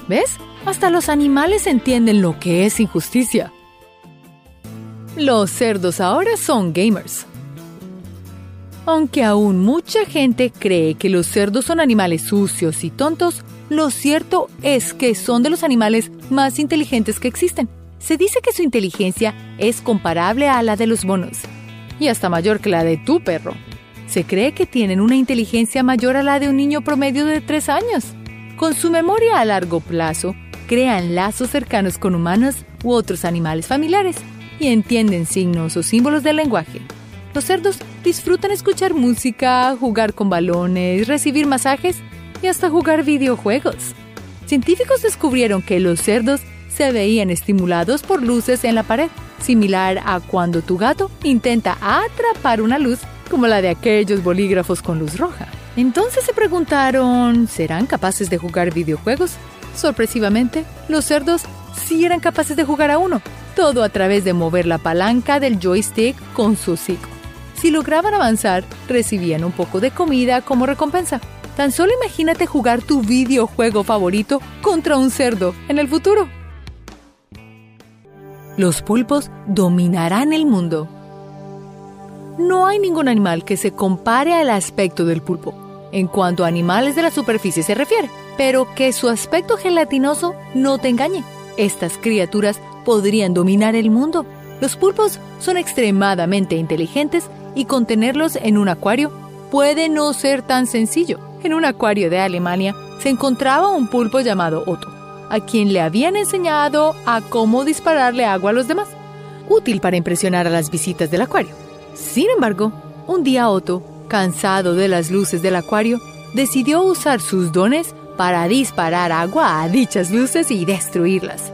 ¿Ves? Hasta los animales entienden lo que es injusticia. Los cerdos ahora son gamers. Aunque aún mucha gente cree que los cerdos son animales sucios y tontos, lo cierto es que son de los animales más inteligentes que existen. Se dice que su inteligencia es comparable a la de los monos y hasta mayor que la de tu perro. Se cree que tienen una inteligencia mayor a la de un niño promedio de 3 años. Con su memoria a largo plazo, crean lazos cercanos con humanos u otros animales familiares y entienden signos o símbolos del lenguaje. Los cerdos disfrutan escuchar música, jugar con balones, recibir masajes y hasta jugar videojuegos. Científicos descubrieron que los cerdos se veían estimulados por luces en la pared, similar a cuando tu gato intenta atrapar una luz como la de aquellos bolígrafos con luz roja. Entonces se preguntaron, ¿serán capaces de jugar videojuegos? Sorpresivamente, los cerdos sí eran capaces de jugar a uno, todo a través de mover la palanca del joystick con su hocico. Si lograban avanzar, recibían un poco de comida como recompensa. Tan solo imagínate jugar tu videojuego favorito contra un cerdo en el futuro. Los pulpos dominarán el mundo. No hay ningún animal que se compare al aspecto del pulpo, en cuanto a animales de la superficie se refiere, pero que su aspecto gelatinoso no te engañe. Estas criaturas podrían dominar el mundo. Los pulpos son extremadamente inteligentes y contenerlos en un acuario puede no ser tan sencillo. En un acuario de Alemania se encontraba un pulpo llamado Otto, a quien le habían enseñado a cómo dispararle agua a los demás, útil para impresionar a las visitas del acuario. Sin embargo, un día Otto, cansado de las luces del acuario, decidió usar sus dones para disparar agua a dichas luces y destruirlas.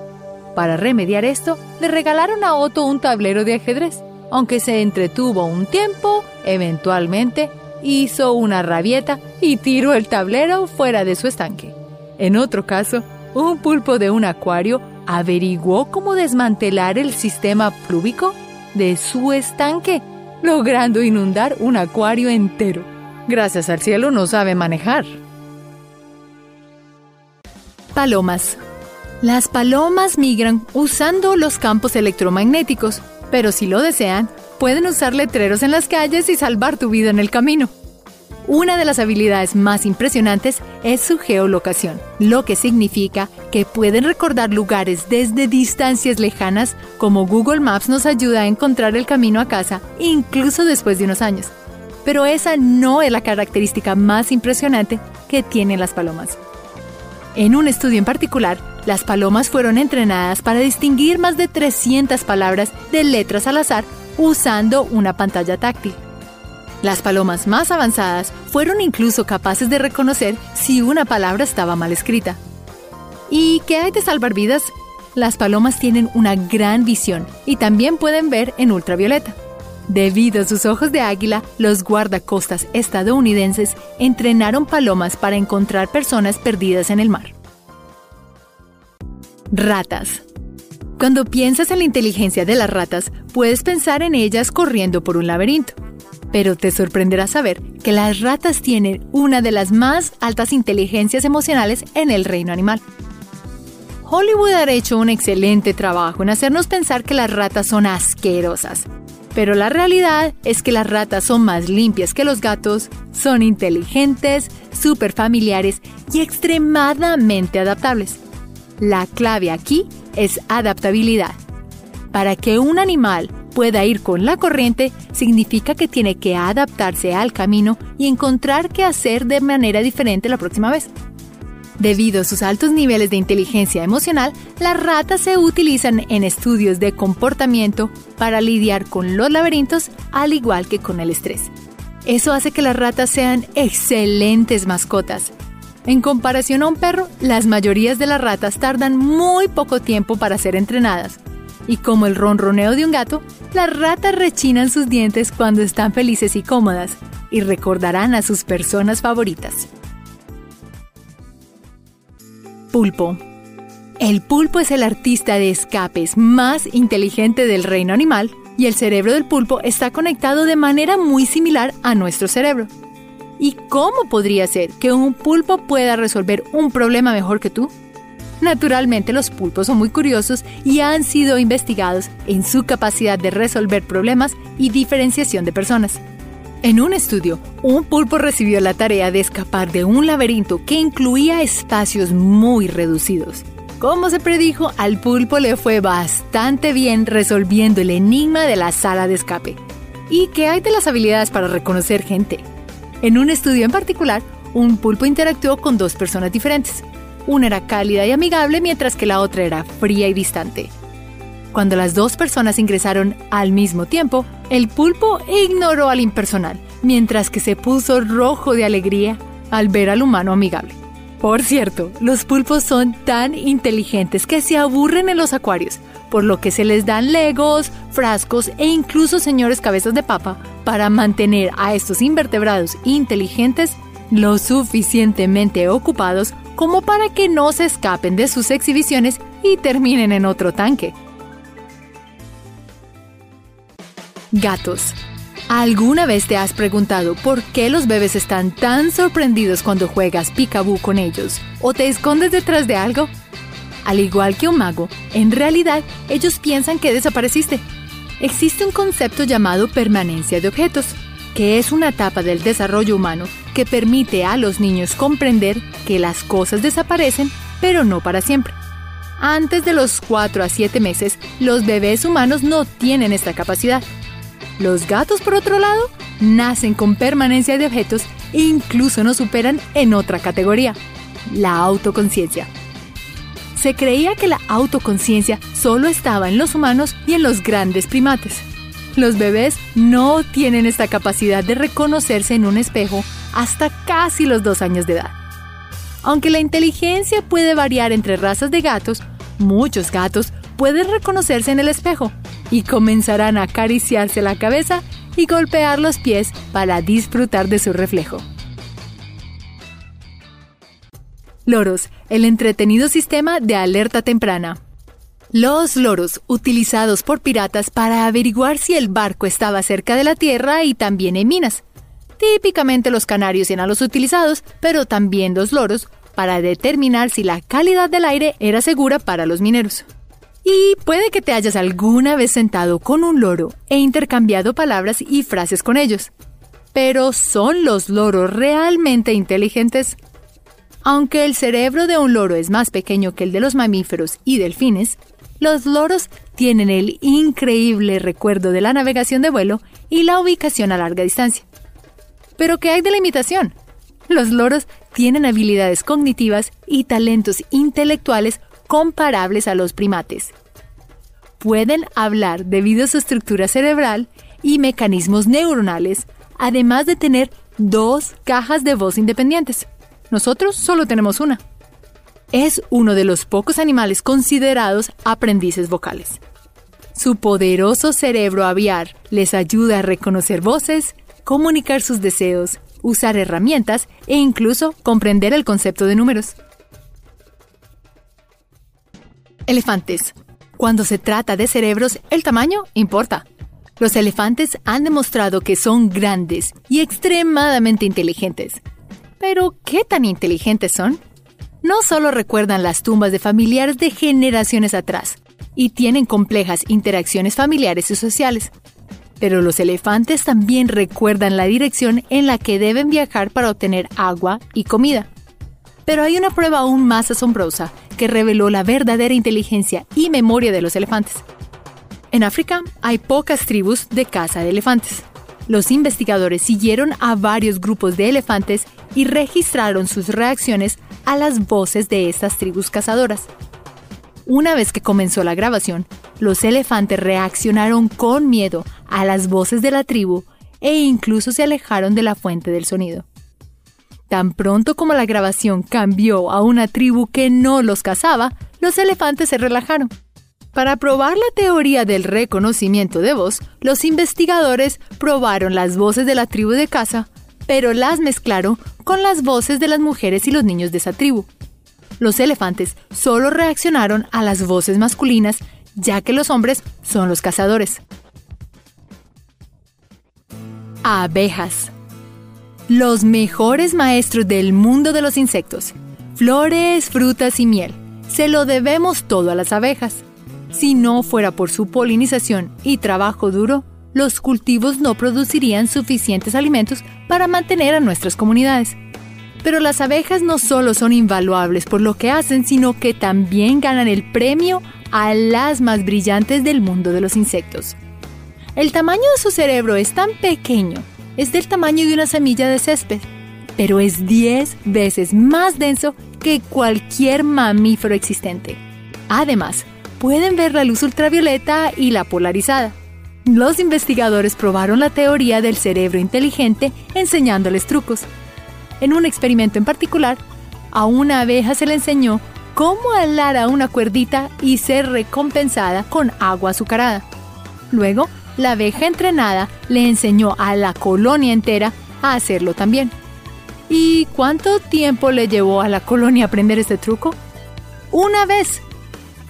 Para remediar esto, le regalaron a Otto un tablero de ajedrez aunque se entretuvo un tiempo, eventualmente hizo una rabieta y tiró el tablero fuera de su estanque. En otro caso, un pulpo de un acuario averiguó cómo desmantelar el sistema plúbico de su estanque, logrando inundar un acuario entero. Gracias al cielo no sabe manejar. Palomas. Las palomas migran usando los campos electromagnéticos pero si lo desean, pueden usar letreros en las calles y salvar tu vida en el camino. Una de las habilidades más impresionantes es su geolocación, lo que significa que pueden recordar lugares desde distancias lejanas, como Google Maps nos ayuda a encontrar el camino a casa, incluso después de unos años. Pero esa no es la característica más impresionante que tienen las palomas. En un estudio en particular, las palomas fueron entrenadas para distinguir más de 300 palabras de letras al azar usando una pantalla táctil. Las palomas más avanzadas fueron incluso capaces de reconocer si una palabra estaba mal escrita. ¿Y qué hay de salvar vidas? Las palomas tienen una gran visión y también pueden ver en ultravioleta. Debido a sus ojos de águila, los guardacostas estadounidenses entrenaron palomas para encontrar personas perdidas en el mar. Ratas. Cuando piensas en la inteligencia de las ratas, puedes pensar en ellas corriendo por un laberinto. Pero te sorprenderá saber que las ratas tienen una de las más altas inteligencias emocionales en el reino animal. Hollywood ha hecho un excelente trabajo en hacernos pensar que las ratas son asquerosas. Pero la realidad es que las ratas son más limpias que los gatos, son inteligentes, súper familiares y extremadamente adaptables. La clave aquí es adaptabilidad. Para que un animal pueda ir con la corriente, significa que tiene que adaptarse al camino y encontrar qué hacer de manera diferente la próxima vez. Debido a sus altos niveles de inteligencia emocional, las ratas se utilizan en estudios de comportamiento para lidiar con los laberintos al igual que con el estrés. Eso hace que las ratas sean excelentes mascotas. En comparación a un perro, las mayorías de las ratas tardan muy poco tiempo para ser entrenadas. Y como el ronroneo de un gato, las ratas rechinan sus dientes cuando están felices y cómodas y recordarán a sus personas favoritas. El pulpo es el artista de escapes más inteligente del reino animal y el cerebro del pulpo está conectado de manera muy similar a nuestro cerebro. ¿Y cómo podría ser que un pulpo pueda resolver un problema mejor que tú? Naturalmente los pulpos son muy curiosos y han sido investigados en su capacidad de resolver problemas y diferenciación de personas. En un estudio, un pulpo recibió la tarea de escapar de un laberinto que incluía espacios muy reducidos. Como se predijo, al pulpo le fue bastante bien resolviendo el enigma de la sala de escape. ¿Y qué hay de las habilidades para reconocer gente? En un estudio en particular, un pulpo interactuó con dos personas diferentes. Una era cálida y amigable mientras que la otra era fría y distante. Cuando las dos personas ingresaron al mismo tiempo, el pulpo ignoró al impersonal, mientras que se puso rojo de alegría al ver al humano amigable. Por cierto, los pulpos son tan inteligentes que se aburren en los acuarios, por lo que se les dan legos, frascos e incluso señores cabezas de papa para mantener a estos invertebrados inteligentes lo suficientemente ocupados como para que no se escapen de sus exhibiciones y terminen en otro tanque. Gatos. ¿Alguna vez te has preguntado por qué los bebés están tan sorprendidos cuando juegas picaboo con ellos o te escondes detrás de algo? Al igual que un mago, en realidad ellos piensan que desapareciste. Existe un concepto llamado permanencia de objetos, que es una etapa del desarrollo humano que permite a los niños comprender que las cosas desaparecen, pero no para siempre. Antes de los 4 a 7 meses, los bebés humanos no tienen esta capacidad los gatos, por otro lado, nacen con permanencia de objetos e incluso nos superan en otra categoría, la autoconciencia. Se creía que la autoconciencia solo estaba en los humanos y en los grandes primates. Los bebés no tienen esta capacidad de reconocerse en un espejo hasta casi los dos años de edad. Aunque la inteligencia puede variar entre razas de gatos, muchos gatos pueden reconocerse en el espejo y comenzarán a acariciarse la cabeza y golpear los pies para disfrutar de su reflejo. Loros, el entretenido sistema de alerta temprana. Los loros, utilizados por piratas para averiguar si el barco estaba cerca de la tierra y también en minas. Típicamente los canarios eran los utilizados, pero también los loros, para determinar si la calidad del aire era segura para los mineros. Y puede que te hayas alguna vez sentado con un loro e intercambiado palabras y frases con ellos. Pero ¿son los loros realmente inteligentes? Aunque el cerebro de un loro es más pequeño que el de los mamíferos y delfines, los loros tienen el increíble recuerdo de la navegación de vuelo y la ubicación a larga distancia. Pero ¿qué hay de la imitación? Los loros tienen habilidades cognitivas y talentos intelectuales comparables a los primates. Pueden hablar debido a su estructura cerebral y mecanismos neuronales, además de tener dos cajas de voz independientes. Nosotros solo tenemos una. Es uno de los pocos animales considerados aprendices vocales. Su poderoso cerebro aviar les ayuda a reconocer voces, comunicar sus deseos, usar herramientas e incluso comprender el concepto de números. Elefantes. Cuando se trata de cerebros, el tamaño importa. Los elefantes han demostrado que son grandes y extremadamente inteligentes. Pero, ¿qué tan inteligentes son? No solo recuerdan las tumbas de familiares de generaciones atrás, y tienen complejas interacciones familiares y sociales. Pero los elefantes también recuerdan la dirección en la que deben viajar para obtener agua y comida. Pero hay una prueba aún más asombrosa que reveló la verdadera inteligencia y memoria de los elefantes. En África hay pocas tribus de caza de elefantes. Los investigadores siguieron a varios grupos de elefantes y registraron sus reacciones a las voces de estas tribus cazadoras. Una vez que comenzó la grabación, los elefantes reaccionaron con miedo a las voces de la tribu e incluso se alejaron de la fuente del sonido. Tan pronto como la grabación cambió a una tribu que no los cazaba, los elefantes se relajaron. Para probar la teoría del reconocimiento de voz, los investigadores probaron las voces de la tribu de caza, pero las mezclaron con las voces de las mujeres y los niños de esa tribu. Los elefantes solo reaccionaron a las voces masculinas, ya que los hombres son los cazadores. Abejas. Los mejores maestros del mundo de los insectos. Flores, frutas y miel. Se lo debemos todo a las abejas. Si no fuera por su polinización y trabajo duro, los cultivos no producirían suficientes alimentos para mantener a nuestras comunidades. Pero las abejas no solo son invaluables por lo que hacen, sino que también ganan el premio a las más brillantes del mundo de los insectos. El tamaño de su cerebro es tan pequeño, es del tamaño de una semilla de césped, pero es 10 veces más denso que cualquier mamífero existente. Además, pueden ver la luz ultravioleta y la polarizada. Los investigadores probaron la teoría del cerebro inteligente enseñándoles trucos. En un experimento en particular, a una abeja se le enseñó cómo alar a una cuerdita y ser recompensada con agua azucarada. Luego, la abeja entrenada le enseñó a la colonia entera a hacerlo también. ¿Y cuánto tiempo le llevó a la colonia aprender este truco? Una vez.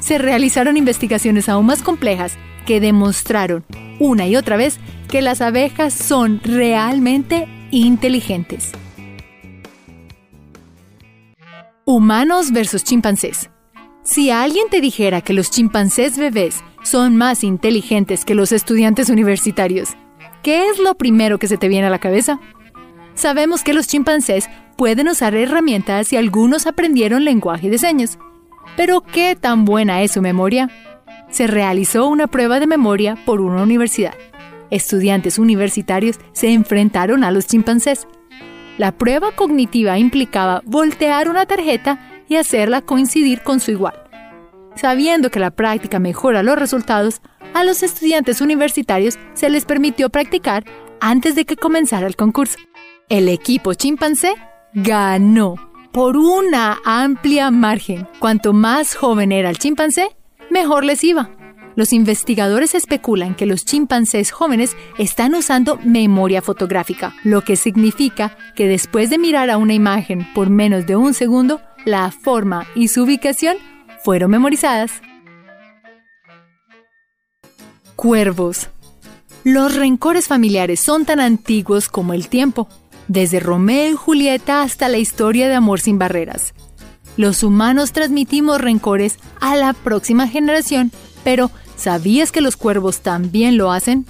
Se realizaron investigaciones aún más complejas que demostraron una y otra vez que las abejas son realmente inteligentes. Humanos versus chimpancés. Si alguien te dijera que los chimpancés bebés son más inteligentes que los estudiantes universitarios, ¿qué es lo primero que se te viene a la cabeza? Sabemos que los chimpancés pueden usar herramientas y algunos aprendieron lenguaje de señas. Pero ¿qué tan buena es su memoria? Se realizó una prueba de memoria por una universidad. Estudiantes universitarios se enfrentaron a los chimpancés la prueba cognitiva implicaba voltear una tarjeta y hacerla coincidir con su igual. Sabiendo que la práctica mejora los resultados, a los estudiantes universitarios se les permitió practicar antes de que comenzara el concurso. El equipo chimpancé ganó por una amplia margen. Cuanto más joven era el chimpancé, mejor les iba. Los investigadores especulan que los chimpancés jóvenes están usando memoria fotográfica, lo que significa que después de mirar a una imagen por menos de un segundo, la forma y su ubicación fueron memorizadas. Cuervos. Los rencores familiares son tan antiguos como el tiempo, desde Romeo y Julieta hasta la historia de amor sin barreras. Los humanos transmitimos rencores a la próxima generación, pero ¿Sabías que los cuervos también lo hacen?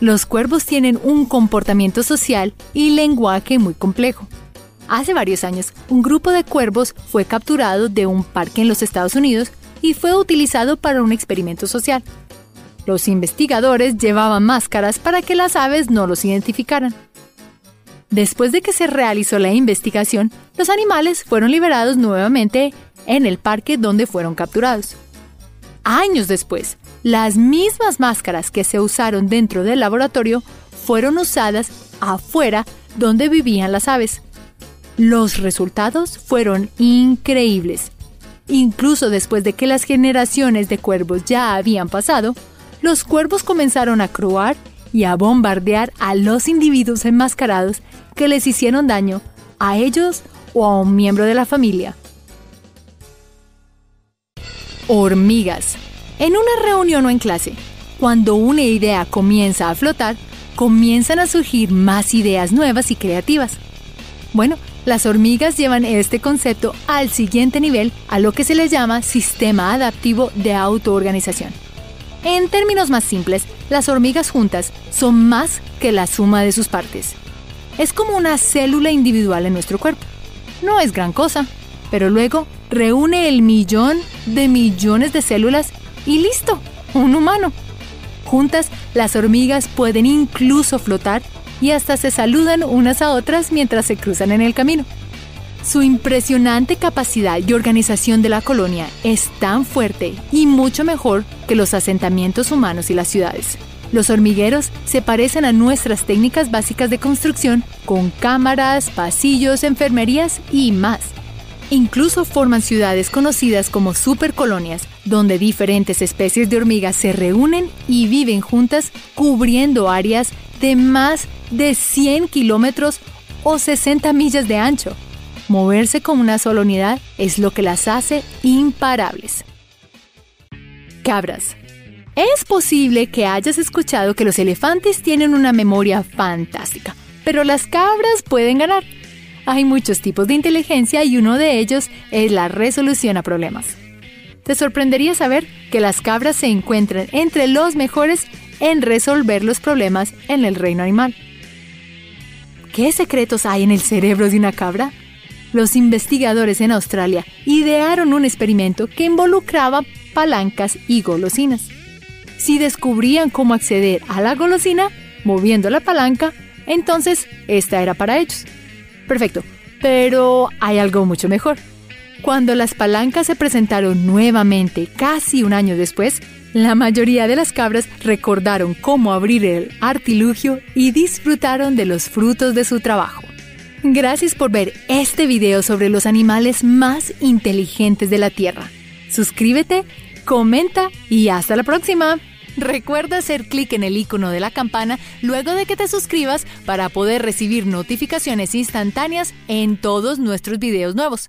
Los cuervos tienen un comportamiento social y lenguaje muy complejo. Hace varios años, un grupo de cuervos fue capturado de un parque en los Estados Unidos y fue utilizado para un experimento social. Los investigadores llevaban máscaras para que las aves no los identificaran. Después de que se realizó la investigación, los animales fueron liberados nuevamente en el parque donde fueron capturados. Años después, las mismas máscaras que se usaron dentro del laboratorio fueron usadas afuera donde vivían las aves. Los resultados fueron increíbles. Incluso después de que las generaciones de cuervos ya habían pasado, los cuervos comenzaron a croar y a bombardear a los individuos enmascarados que les hicieron daño a ellos o a un miembro de la familia. Hormigas. En una reunión o en clase, cuando una idea comienza a flotar, comienzan a surgir más ideas nuevas y creativas. Bueno, las hormigas llevan este concepto al siguiente nivel, a lo que se le llama sistema adaptivo de autoorganización. En términos más simples, las hormigas juntas son más que la suma de sus partes. Es como una célula individual en nuestro cuerpo. No es gran cosa, pero luego reúne el millón de millones de células y listo, un humano. Juntas, las hormigas pueden incluso flotar y hasta se saludan unas a otras mientras se cruzan en el camino. Su impresionante capacidad y organización de la colonia es tan fuerte y mucho mejor que los asentamientos humanos y las ciudades. Los hormigueros se parecen a nuestras técnicas básicas de construcción con cámaras, pasillos, enfermerías y más. Incluso forman ciudades conocidas como supercolonias, donde diferentes especies de hormigas se reúnen y viven juntas cubriendo áreas de más de 100 kilómetros o 60 millas de ancho. Moverse como una sola unidad es lo que las hace imparables. Cabras. Es posible que hayas escuchado que los elefantes tienen una memoria fantástica, pero las cabras pueden ganar. Hay muchos tipos de inteligencia y uno de ellos es la resolución a problemas. Te sorprendería saber que las cabras se encuentran entre los mejores en resolver los problemas en el reino animal. ¿Qué secretos hay en el cerebro de una cabra? Los investigadores en Australia idearon un experimento que involucraba palancas y golosinas. Si descubrían cómo acceder a la golosina moviendo la palanca, entonces esta era para ellos. Perfecto, pero hay algo mucho mejor. Cuando las palancas se presentaron nuevamente casi un año después, la mayoría de las cabras recordaron cómo abrir el artilugio y disfrutaron de los frutos de su trabajo. Gracias por ver este video sobre los animales más inteligentes de la Tierra. Suscríbete, comenta y hasta la próxima. Recuerda hacer clic en el icono de la campana luego de que te suscribas para poder recibir notificaciones instantáneas en todos nuestros videos nuevos.